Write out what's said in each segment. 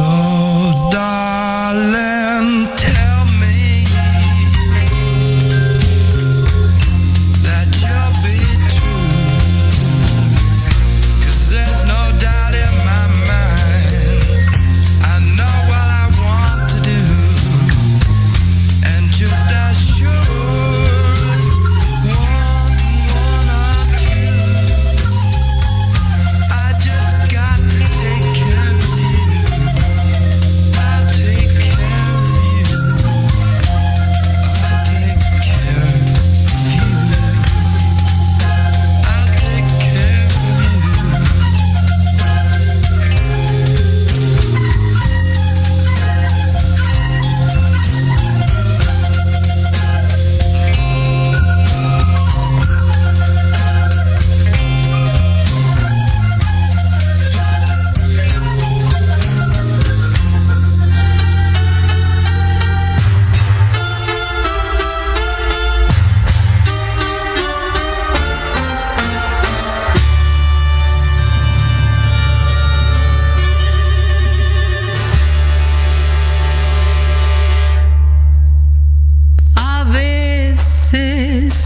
Oh.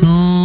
So